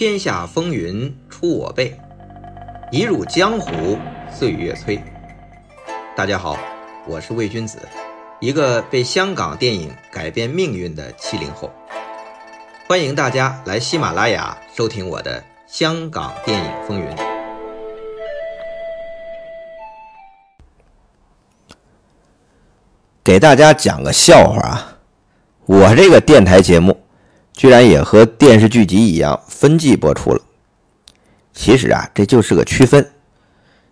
天下风云出我辈，一入江湖岁月催。大家好，我是魏君子，一个被香港电影改变命运的七零后。欢迎大家来喜马拉雅收听我的《香港电影风云》。给大家讲个笑话啊！我这个电台节目。居然也和电视剧集一样分季播出了。其实啊，这就是个区分。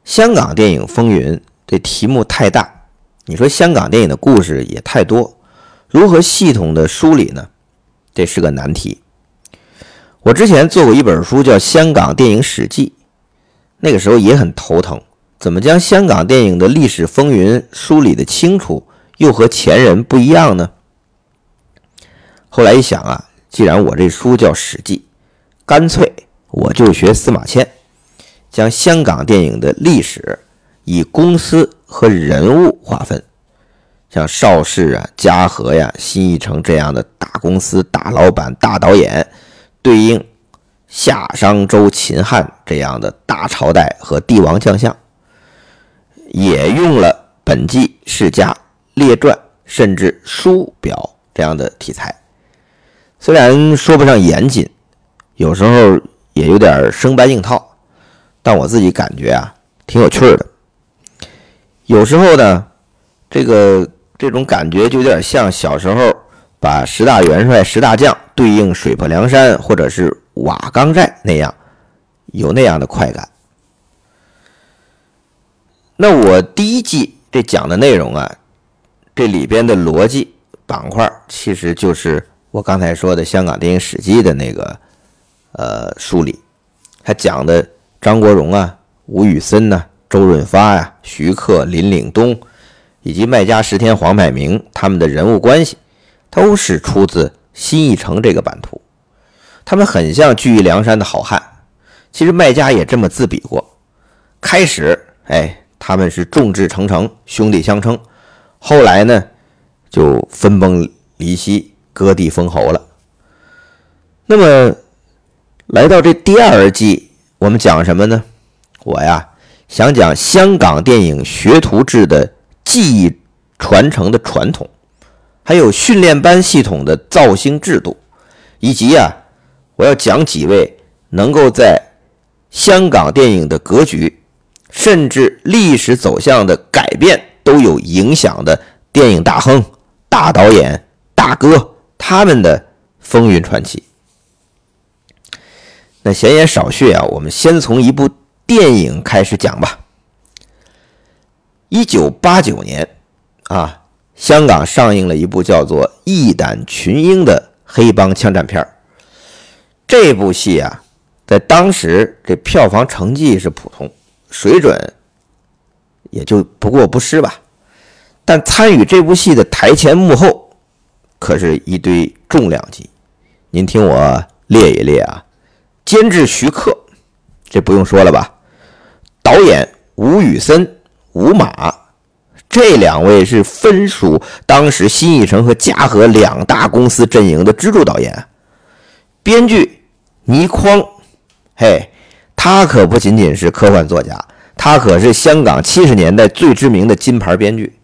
香港电影风云这题目太大，你说香港电影的故事也太多，如何系统的梳理呢？这是个难题。我之前做过一本书叫《香港电影史记》，那个时候也很头疼，怎么将香港电影的历史风云梳理的清楚，又和前人不一样呢？后来一想啊。既然我这书叫《史记》，干脆我就学司马迁，将香港电影的历史以公司和人物划分，像邵氏啊、嘉禾呀、新艺城这样的大公司、大老板、大导演，对应夏商周秦汉这样的大朝代和帝王将相，也用了本纪世家列传，甚至书表这样的题材。虽然说不上严谨，有时候也有点生搬硬套，但我自己感觉啊，挺有趣的。有时候呢，这个这种感觉就有点像小时候把十大元帅、十大将对应水泊梁山或者是瓦岗寨那样，有那样的快感。那我第一季这讲的内容啊，这里边的逻辑板块其实就是。我刚才说的香港电影史记的那个呃梳理，他讲的张国荣啊、吴宇森呐、周润发呀、徐克、林岭东，以及麦家石天黄百鸣他们的人物关系，都是出自新艺城这个版图。他们很像聚义梁山的好汉，其实麦家也这么自比过。开始，哎，他们是众志成城，兄弟相称，后来呢，就分崩离析。割地封侯了。那么，来到这第二季，我们讲什么呢？我呀，想讲香港电影学徒制的技艺传承的传统，还有训练班系统的造星制度，以及呀，我要讲几位能够在香港电影的格局，甚至历史走向的改变都有影响的电影大亨、大导演、大哥。他们的风云传奇。那闲言少叙啊，我们先从一部电影开始讲吧。一九八九年啊，香港上映了一部叫做《义胆群英》的黑帮枪战片这部戏啊，在当时这票房成绩是普通，水准也就不过不失吧。但参与这部戏的台前幕后。可是，一堆重量级。您听我列一列啊：监制徐克，这不用说了吧？导演吴宇森、吴马，这两位是分属当时新艺城和嘉禾两大公司阵营的支柱导演。编剧倪匡，嘿，他可不仅仅是科幻作家，他可是香港七十年代最知名的金牌编剧。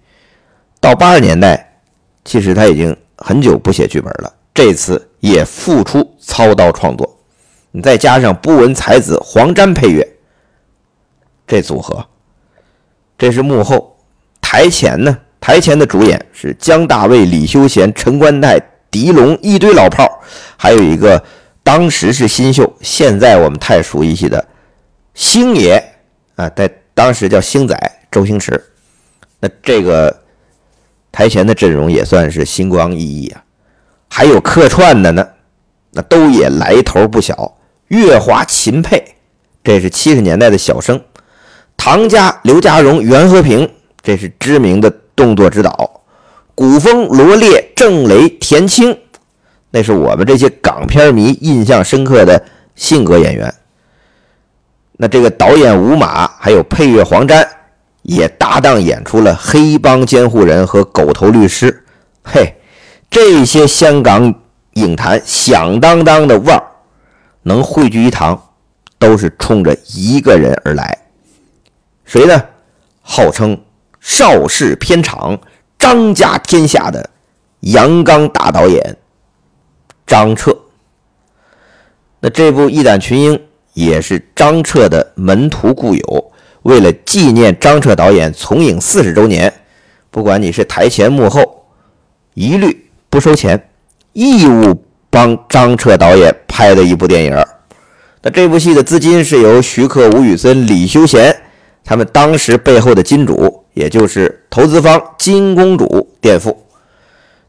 到八十年代，其实他已经。很久不写剧本了，这次也复出操刀创作。你再加上不文才子黄沾配乐，这组合，这是幕后。台前呢？台前的主演是姜大卫、李修贤、陈冠泰、狄龙一堆老炮还有一个当时是新秀，现在我们太熟悉的星爷啊，在当时叫星仔周星驰。那这个。台前的阵容也算是星光熠熠啊，还有客串的呢，那都也来头不小。月华、秦沛，这是七十年代的小生；唐家、刘家荣、袁和平，这是知名的动作指导；古风、罗烈、郑雷、田青，那是我们这些港片迷印象深刻的性格演员。那这个导演吴马，还有配乐黄沾。也搭档演出了黑帮监护人和狗头律师，嘿，这些香港影坛响当当的腕儿，能汇聚一堂，都是冲着一个人而来。谁呢？号称邵氏片场张家天下的阳刚大导演张彻。那这部《义胆群英》也是张彻的门徒故友。为了纪念张彻导演从影四十周年，不管你是台前幕后，一律不收钱，义务帮张彻导演拍的一部电影。那这部戏的资金是由徐克、吴宇森、李修贤他们当时背后的金主，也就是投资方金公主垫付。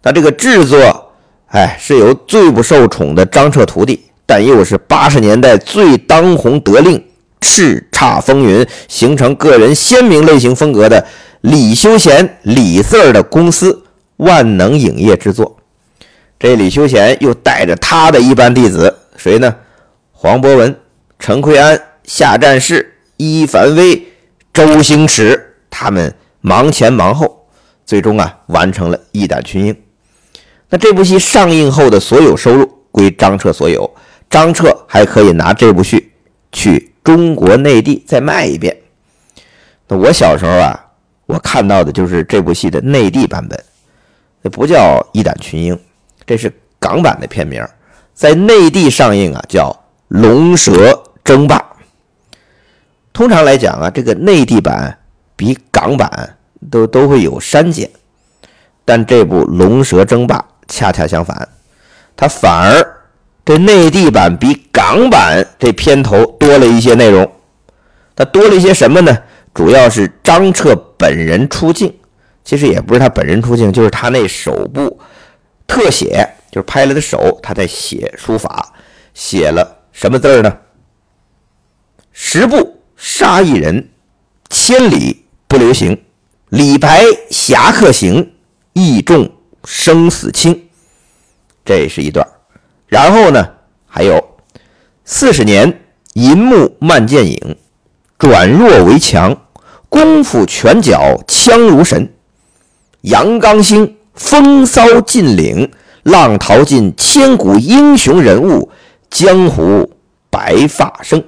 那这个制作，哎，是由最不受宠的张彻徒弟。但又是八十年代最当红得令、叱咤风云、形成个人鲜明类型风格的李修贤李四儿的公司万能影业制作。这李修贤又带着他的一班弟子，谁呢？黄博文、陈奎安、夏战士、伊凡威、周星驰，他们忙前忙后，最终啊完成了一胆群英。那这部戏上映后的所有收入归张彻所有。张彻还可以拿这部戏中国内地再卖一遍。那我小时候啊，我看到的就是这部戏的内地版本，那不叫《一胆群英》，这是港版的片名，在内地上映啊叫《龙蛇争霸》。通常来讲啊，这个内地版比港版都都会有删减，但这部《龙蛇争霸》恰恰相反，它反而。这内地版比港版这片头多了一些内容，它多了一些什么呢？主要是张彻本人出镜，其实也不是他本人出镜，就是他那手部特写，就是拍了的手，他在写书法，写了什么字儿呢？十步杀一人，千里不留行，李白侠客行，义重生死轻，这是一段。然后呢，还有四十年银幕漫剑影，转弱为强，功夫拳脚枪如神，阳刚星风骚尽领，浪淘尽千古英雄人物，江湖白发生。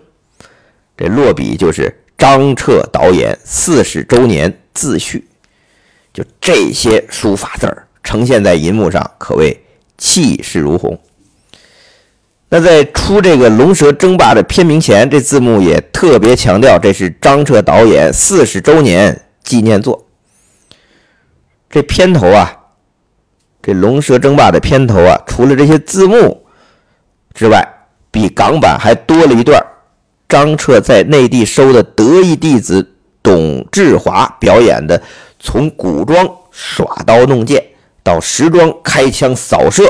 这落笔就是张彻导演四十周年自序，就这些书法字儿呈现在银幕上，可谓气势如虹。那在出这个《龙蛇争霸》的片名前，这字幕也特别强调，这是张彻导演四十周年纪念作。这片头啊，这《龙蛇争霸》的片头啊，除了这些字幕之外，比港版还多了一段张彻在内地收的得意弟子董志华表演的从古装耍刀弄剑到时装开枪扫射，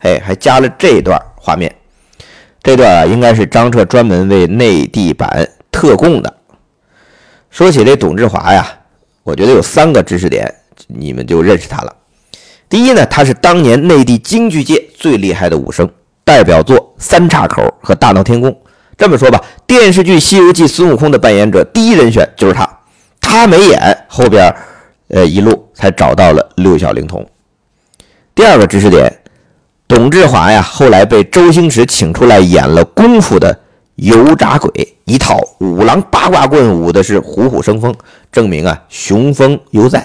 哎，还加了这段画面。这段啊，应该是张彻专门为内地版特供的。说起这董志华呀，我觉得有三个知识点，你们就认识他了。第一呢，他是当年内地京剧界最厉害的武生，代表作《三岔口》和《大闹天宫》。这么说吧，电视剧《西游记》孙悟空的扮演者第一人选就是他。他没演，后边呃一路才找到了六小龄童。第二个知识点。董志华呀，后来被周星驰请出来演了《功夫》的油炸鬼，一套五郎八卦棍舞的是虎虎生风，证明啊雄风犹在。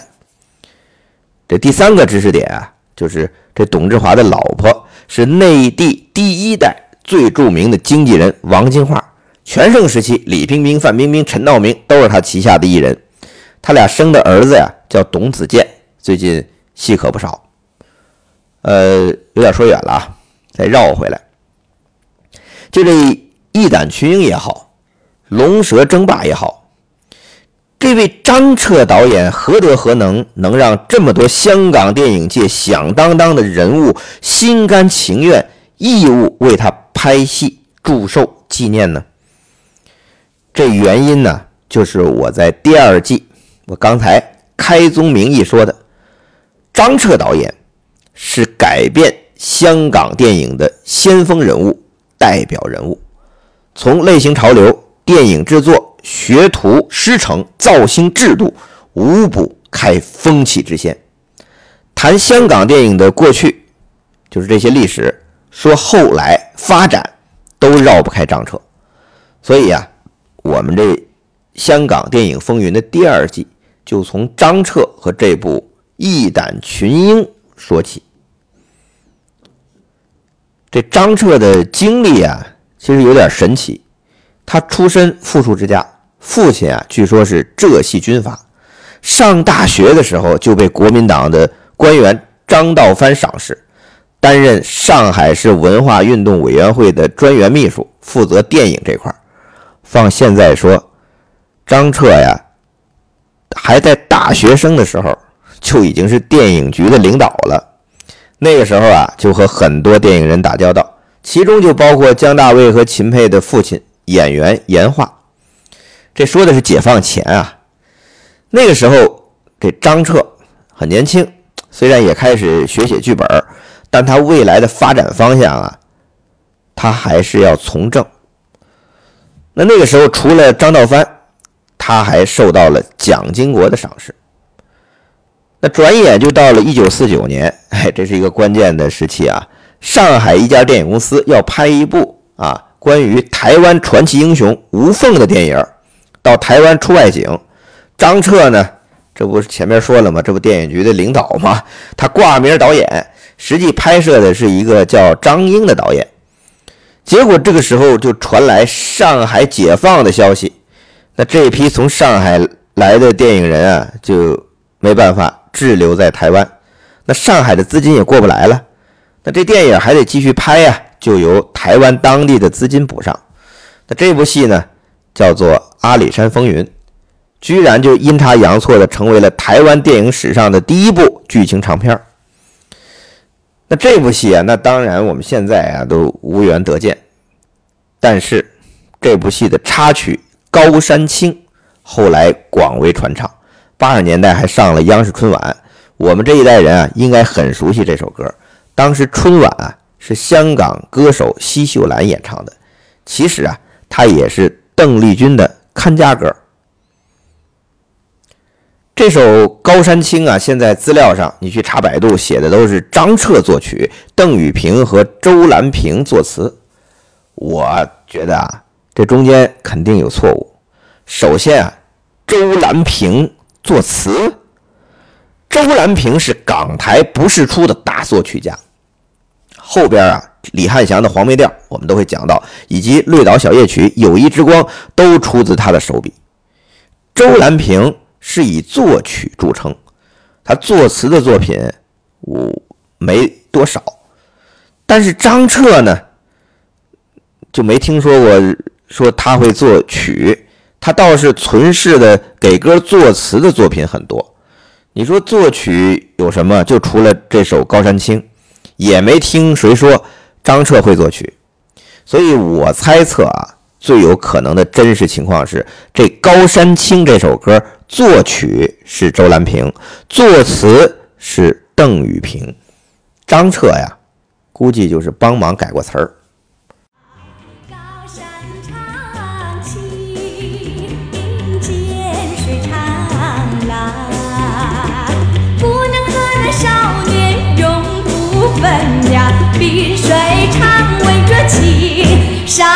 这第三个知识点啊，就是这董志华的老婆是内地第一代最著名的经纪人王金花，全盛时期李冰冰、范冰冰、陈道明都是他旗下的艺人。他俩生的儿子呀叫董子健，最近戏可不少。呃，有点说远了啊，再绕回来。就这一胆群英也好，龙蛇争霸也好，这位张彻导演何德何能，能让这么多香港电影界响当当的人物心甘情愿、义务为他拍戏、祝寿、纪念呢？这原因呢，就是我在第二季，我刚才开宗明义说的，张彻导演。是改变香港电影的先锋人物、代表人物，从类型潮流、电影制作、学徒师承、造星制度，无不开风气之先。谈香港电影的过去，就是这些历史；说后来发展，都绕不开张彻。所以啊，我们这香港电影风云的第二季就从张彻和这部《义胆群英》说起。这张彻的经历啊，其实有点神奇。他出身富庶之家，父亲啊，据说是浙系军阀。上大学的时候就被国民党的官员张道藩赏识，担任上海市文化运动委员会的专员秘书，负责电影这块放现在说，张彻呀，还在大学生的时候就已经是电影局的领导了。那个时候啊，就和很多电影人打交道，其中就包括姜大卫和秦沛的父亲演员严化。这说的是解放前啊。那个时候，这张彻很年轻，虽然也开始学写剧本，但他未来的发展方向啊，他还是要从政。那那个时候，除了张道藩，他还受到了蒋经国的赏识。那转眼就到了一九四九年，哎，这是一个关键的时期啊！上海一家电影公司要拍一部啊关于台湾传奇英雄吴凤的电影，到台湾出外景。张彻呢？这不是前面说了吗？这不电影局的领导吗？他挂名导演，实际拍摄的是一个叫张英的导演。结果这个时候就传来上海解放的消息，那这批从上海来的电影人啊，就没办法滞留在台湾。那上海的资金也过不来了，那这电影还得继续拍呀，就由台湾当地的资金补上。那这部戏呢，叫做《阿里山风云》。居然就阴差阳错的成为了台湾电影史上的第一部剧情长片那这部戏啊，那当然我们现在啊都无缘得见。但是这部戏的插曲《高山青》后来广为传唱，八十年代还上了央视春晚。我们这一代人啊，应该很熟悉这首歌。当时春晚啊是香港歌手奚秀兰演唱的，其实啊，她也是邓丽君的看家歌。这首《高山青》啊，现在资料上你去查百度写的都是张彻作曲，邓雨萍和周兰萍作词。我觉得啊，这中间肯定有错误。首先啊，周兰萍作词，周兰萍是港台不世出的大作曲家。后边啊，李汉祥的《黄梅调》我们都会讲到，以及《绿岛小夜曲》《友谊之光》都出自他的手笔。周兰萍。是以作曲著称，他作词的作品我没多少，但是张彻呢就没听说过说他会作曲，他倒是存世的给歌作词的作品很多。你说作曲有什么？就除了这首《高山青》，也没听谁说张彻会作曲，所以我猜测啊。最有可能的真实情况是，这《高山青》这首歌作曲是周兰萍，作词是邓雨平，张彻呀，估计就是帮忙改过词儿。碧水长围着青山。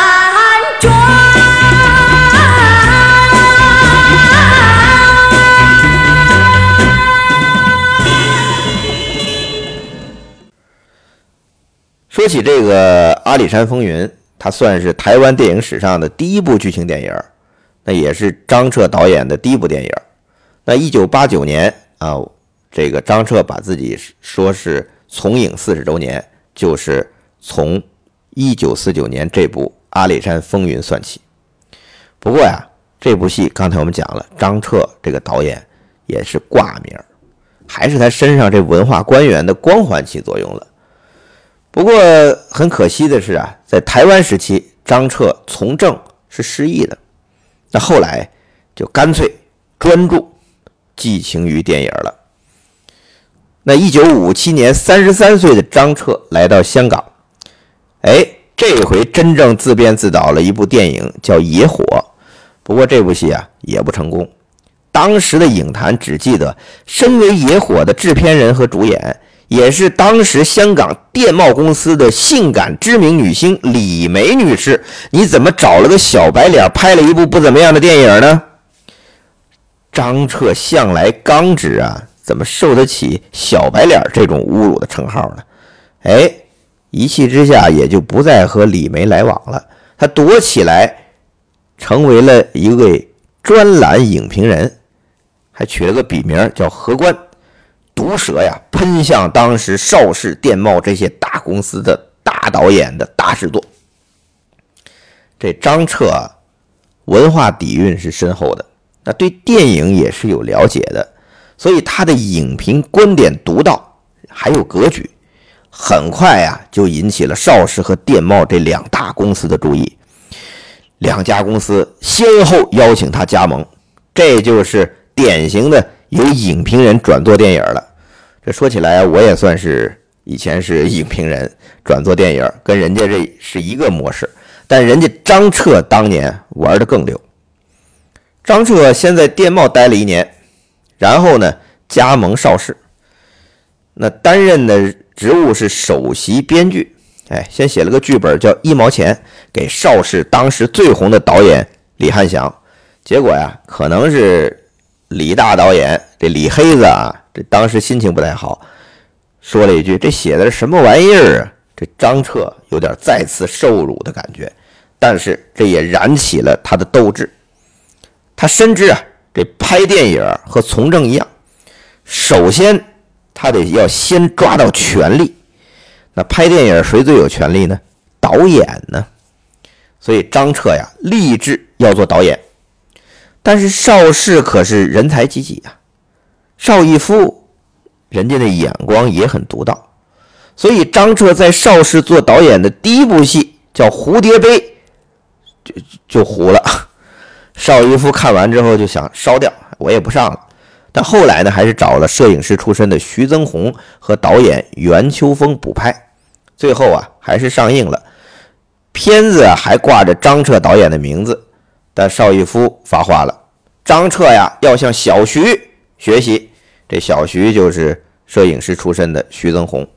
说起这个《阿里山风云》，它算是台湾电影史上的第一部剧情电影，那也是张彻导演的第一部电影。那一九八九年啊，这个张彻把自己说是从影四十周年，就是从一九四九年这部《阿里山风云》算起。不过呀，这部戏刚才我们讲了，张彻这个导演也是挂名，还是他身上这文化官员的光环起作用了。不过很可惜的是啊，在台湾时期，张彻从政是失意的。那后来就干脆专注寄情于电影了。那一九五七年，三十三岁的张彻来到香港，哎，这回真正自编自导了一部电影，叫《野火》。不过这部戏啊也不成功。当时的影坛只记得，身为《野火》的制片人和主演。也是当时香港电贸公司的性感知名女星李梅女士。你怎么找了个小白脸拍了一部不怎么样的电影呢？张彻向来刚直啊，怎么受得起小白脸这种侮辱的称号呢？哎，一气之下也就不再和李梅来往了。他躲起来，成为了一位专栏影评人，还取了个笔名叫何官。毒舌呀，喷向当时邵氏电贸这些大公司的大导演的大制作。这张彻，文化底蕴是深厚的，那对电影也是有了解的，所以他的影评观点独到，还有格局，很快呀就引起了邵氏和电贸这两大公司的注意。两家公司先后邀请他加盟，这就是典型的。由影评人转做电影了，这说起来我也算是以前是影评人转做电影，跟人家这是一个模式。但人家张彻当年玩的更溜。张彻先在电贸待了一年，然后呢加盟邵氏，那担任的职务是首席编剧。哎，先写了个剧本叫《一毛钱》，给邵氏当时最红的导演李翰祥。结果呀，可能是。李大导演，这李黑子啊，这当时心情不太好，说了一句：“这写的是什么玩意儿啊？”这张彻有点再次受辱的感觉，但是这也燃起了他的斗志。他深知啊，这拍电影和从政一样，首先他得要先抓到权力。那拍电影谁最有权力呢？导演呢？所以张彻呀，立志要做导演。但是邵氏可是人才济济呀，邵逸夫，人家的眼光也很独到，所以张彻在邵氏做导演的第一部戏叫《蝴蝶杯》，就就糊了。邵逸夫看完之后就想烧掉，我也不上了。但后来呢，还是找了摄影师出身的徐增宏和导演袁秋风补拍，最后啊还是上映了。片子还挂着张彻导演的名字。但邵逸夫发话了：“张彻呀，要向小徐学习。这小徐就是摄影师出身的徐增宏。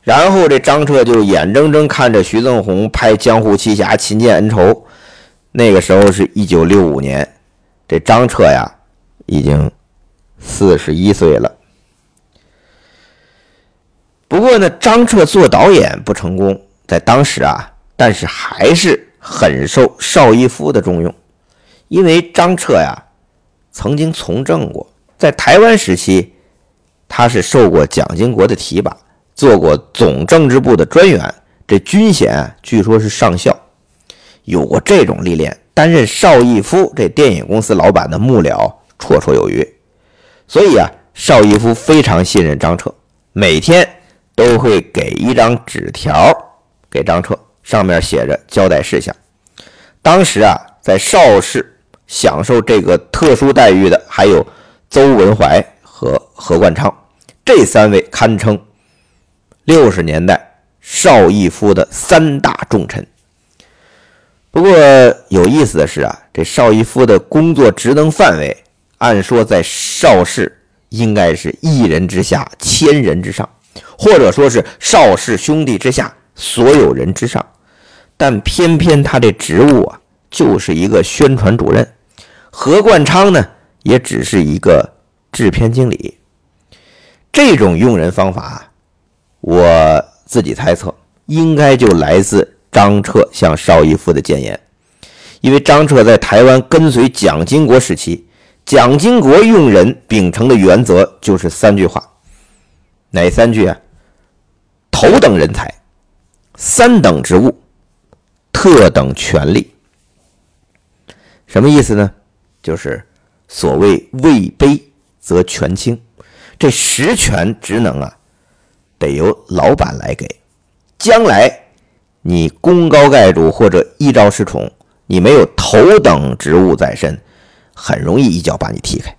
然后这张彻就眼睁睁看着徐增宏拍《江湖奇侠》《秦剑恩仇》。那个时候是一九六五年，这张彻呀已经四十一岁了。不过呢，张彻做导演不成功，在当时啊，但是还是。”很受邵逸夫的重用，因为张彻呀曾经从政过，在台湾时期，他是受过蒋经国的提拔，做过总政治部的专员，这军衔据说是上校，有过这种历练，担任邵逸夫这电影公司老板的幕僚绰绰有余，所以啊，邵逸夫非常信任张彻，每天都会给一张纸条给张彻。上面写着交代事项。当时啊，在邵氏享受这个特殊待遇的还有邹文怀和何冠昌，这三位堪称六十年代邵逸夫的三大重臣。不过有意思的是啊，这邵逸夫的工作职能范围，按说在邵氏应该是一人之下，千人之上，或者说是邵氏兄弟之下，所有人之上。但偏偏他这职务啊，就是一个宣传主任。何冠昌呢，也只是一个制片经理。这种用人方法，我自己猜测，应该就来自张彻向邵逸夫的谏言。因为张彻在台湾跟随蒋经国时期，蒋经国用人秉承的原则就是三句话，哪三句啊？头等人才，三等职务。特等权利，什么意思呢？就是所谓位卑则权轻，这实权职能啊，得由老板来给。将来你功高盖主或者一朝失宠，你没有头等职务在身，很容易一脚把你踢开。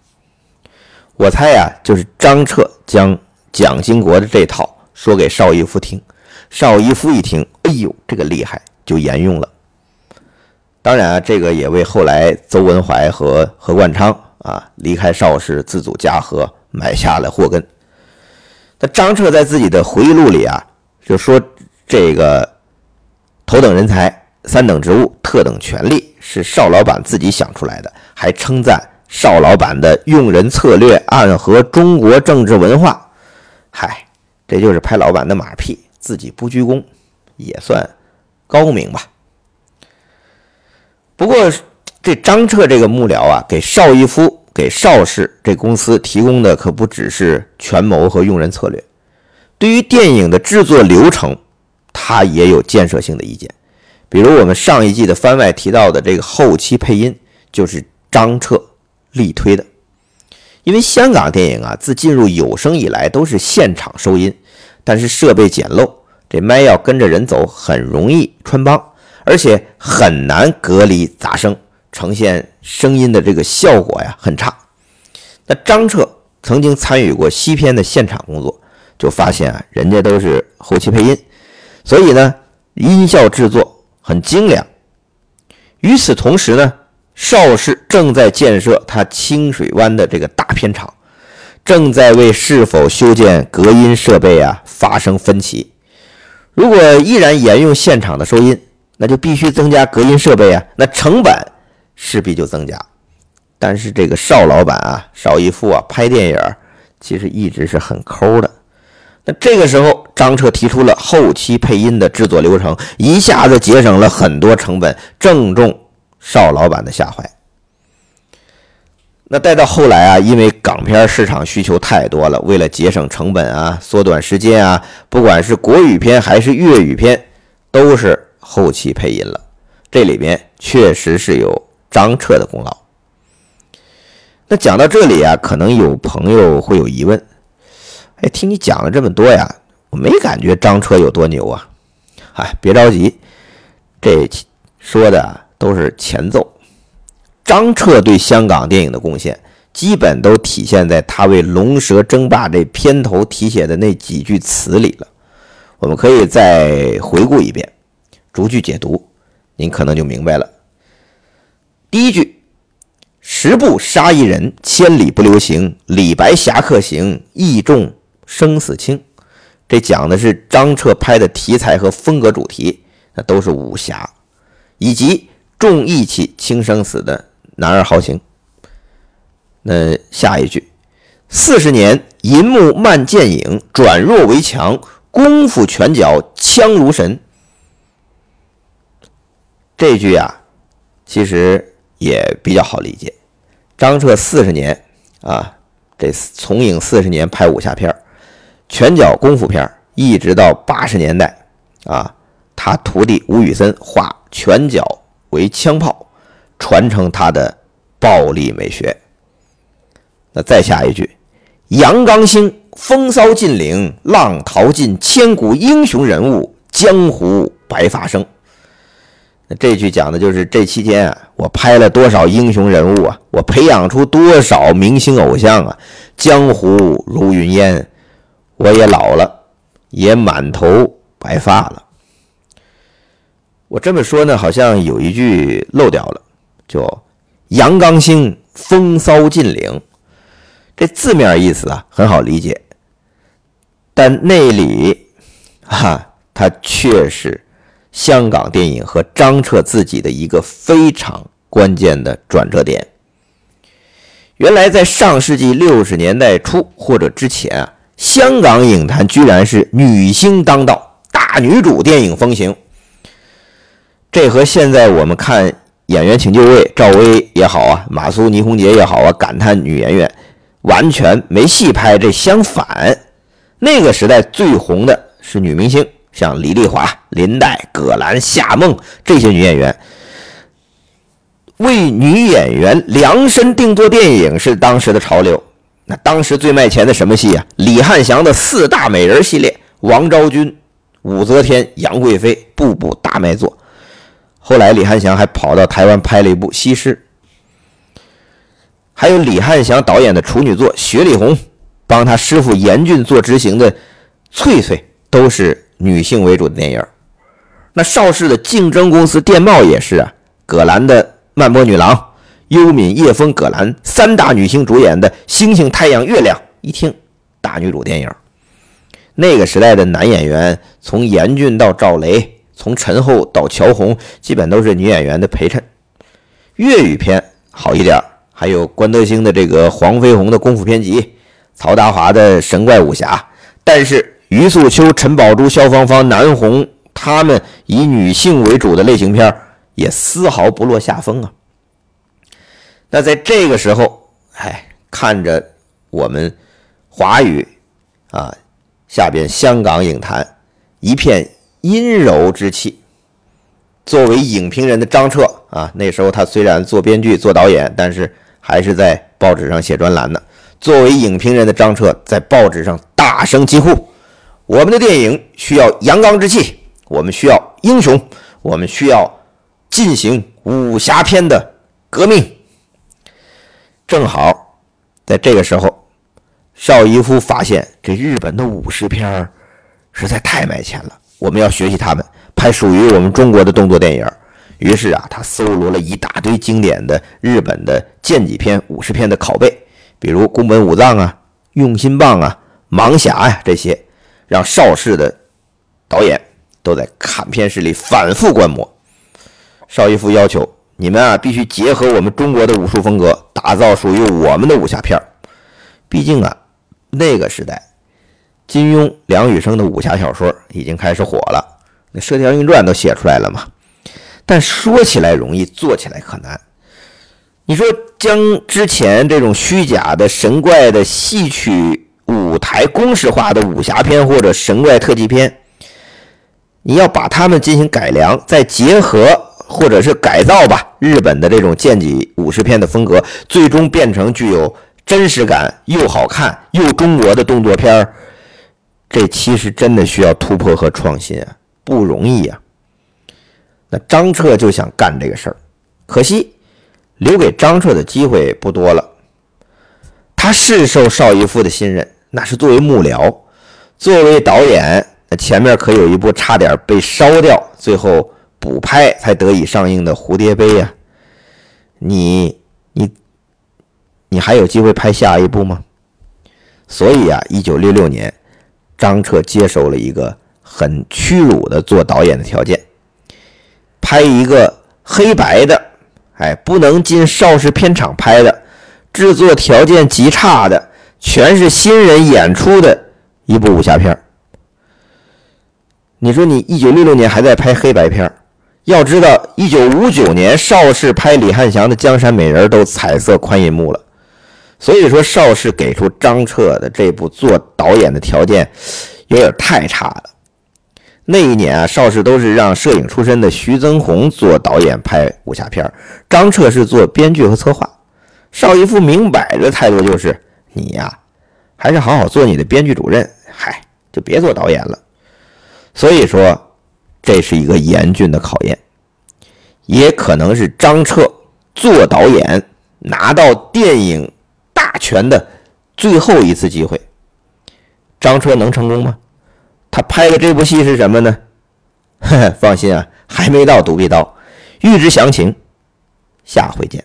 我猜呀，就是张彻将蒋经国的这套说给邵逸夫听，邵逸夫一听，哎呦，这个厉害。就沿用了。当然啊，这个也为后来邹文怀和何冠昌啊离开邵氏自组嘉禾埋下了祸根。那张彻在自己的回忆录里啊，就说这个头等人才、三等职务、特等权利是邵老板自己想出来的，还称赞邵老板的用人策略暗合中国政治文化。嗨，这就是拍老板的马屁，自己不鞠躬，也算高明吧。不过，这张彻这个幕僚啊，给邵逸夫、给邵氏这公司提供的可不只是权谋和用人策略，对于电影的制作流程，他也有建设性的意见。比如我们上一季的番外提到的这个后期配音，就是张彻力推的。因为香港电影啊，自进入有声以来都是现场收音，但是设备简陋，这麦要跟着人走，很容易穿帮。而且很难隔离杂声，呈现声音的这个效果呀很差。那张彻曾经参与过西片的现场工作，就发现啊，人家都是后期配音，所以呢，音效制作很精良。与此同时呢，邵氏正在建设他清水湾的这个大片场，正在为是否修建隔音设备啊发生分歧。如果依然沿用现场的收音，那就必须增加隔音设备啊，那成本势必就增加。但是这个邵老板啊，邵逸夫啊，拍电影其实一直是很抠的。那这个时候，张彻提出了后期配音的制作流程，一下子节省了很多成本，正中邵老板的下怀。那再到后来啊，因为港片市场需求太多了，为了节省成本啊，缩短时间啊，不管是国语片还是粤语片，都是。后期配音了，这里面确实是有张彻的功劳。那讲到这里啊，可能有朋友会有疑问：哎，听你讲了这么多呀，我没感觉张彻有多牛啊！哎，别着急，这说的都是前奏。张彻对香港电影的贡献，基本都体现在他为《龙蛇争霸》这片头题写的那几句词里了。我们可以再回顾一遍。逐句解读，您可能就明白了。第一句：“十步杀一人，千里不留行。李白侠客行，义重生死轻。”这讲的是张彻拍的题材和风格主题，那都是武侠，以及重义气轻生死的男儿豪情。那下一句：“四十年银幕慢剑影，转弱为强，功夫拳脚枪如神。”这句啊，其实也比较好理解。张彻四十年啊，这从影四十年拍武侠片拳脚功夫片一直到八十年代啊，他徒弟吴宇森化拳脚为枪炮，传承他的暴力美学。那再下一句：“杨刚星，风骚尽领，浪淘尽千古英雄人物，江湖白发生。”那这句讲的就是这期间啊，我拍了多少英雄人物啊，我培养出多少明星偶像啊，江湖如云烟，我也老了，也满头白发了。我这么说呢，好像有一句漏掉了，就“阳刚星，风骚尽领”。这字面意思啊很好理解，但内里哈，它却是。香港电影和张彻自己的一个非常关键的转折点。原来在上世纪六十年代初或者之前啊，香港影坛居然是女星当道，大女主电影风行。这和现在我们看《演员请就位》，赵薇也好啊，马苏、倪虹洁也好啊，感叹女演员完全没戏拍，这相反。那个时代最红的是女明星。像李丽华、林黛、葛兰、夏梦这些女演员，为女演员量身定做电影是当时的潮流。那当时最卖钱的什么戏啊？李汉祥的四大美人系列，王昭君、武则天、杨贵妃，步步大卖座。后来李汉祥还跑到台湾拍了一部《西施》，还有李汉祥导演的处女作，雪里红帮他师傅严俊做执行的《翠翠》，都是。女性为主的电影，那邵氏的竞争公司电报也是啊。葛兰的《漫波女郎》，优敏、叶枫、葛兰三大女星主演的《星星、太阳、月亮》，一听大女主电影。那个时代的男演员，从严俊到赵雷，从陈厚到乔红，基本都是女演员的陪衬。粤语片好一点，还有关德兴的这个《黄飞鸿的功夫片集》，曹达华的《神怪武侠》。但是于素秋、陈宝珠、萧芳芳、南红他们以女性为主的类型片也丝毫不落下风啊。那在这个时候，哎，看着我们华语啊。下边香港影坛一片阴柔之气。作为影评人的张彻啊，那时候他虽然做编剧、做导演，但是还是在报纸上写专栏呢。作为影评人的张彻在报纸上大声疾呼：“我们的电影需要阳刚之气，我们需要英雄，我们需要进行武侠片的革命。”正好在这个时候。邵逸夫发现这日本的武士片实在太卖钱了，我们要学习他们，拍属于我们中国的动作电影。于是啊，他搜罗了一大堆经典的日本的剑戟片、武士片的拷贝，比如宫本武藏啊、用心棒啊、盲侠呀这些，让邵氏的导演都在看片室里反复观摩。邵逸夫要求你们啊，必须结合我们中国的武术风格，打造属于我们的武侠片毕竟啊。那个时代，金庸、梁羽生的武侠小说已经开始火了，那《射雕英雄传》都写出来了嘛。但说起来容易，做起来可难。你说将之前这种虚假的神怪的戏曲舞台公式化的武侠片或者神怪特技片，你要把它们进行改良，再结合或者是改造吧，日本的这种剑戟武士片的风格，最终变成具有。真实感又好看又中国的动作片儿，这其实真的需要突破和创新啊，不容易呀。那张彻就想干这个事儿，可惜留给张彻的机会不多了。他是受邵逸夫的信任，那是作为幕僚，作为导演，前面可有一部差点被烧掉，最后补拍才得以上映的《蝴蝶杯》呀。你你。你还有机会拍下一部吗？所以啊，一九六六年，张彻接受了一个很屈辱的做导演的条件，拍一个黑白的，哎，不能进邵氏片场拍的，制作条件极差的，全是新人演出的一部武侠片你说你一九六六年还在拍黑白片要知道一九五九年邵氏拍李汉祥的《江山美人》都彩色宽银幕了。所以说，邵氏给出张彻的这部做导演的条件有点太差了。那一年啊，邵氏都是让摄影出身的徐增宏做导演拍武侠片张彻是做编剧和策划。邵逸夫明摆着态度就是：你呀，还是好好做你的编剧主任，嗨，就别做导演了。所以说，这是一个严峻的考验，也可能是张彻做导演拿到电影。大权的最后一次机会，张彻能成功吗？他拍的这部戏是什么呢？放心啊，还没到独臂刀。预知详情，下回见。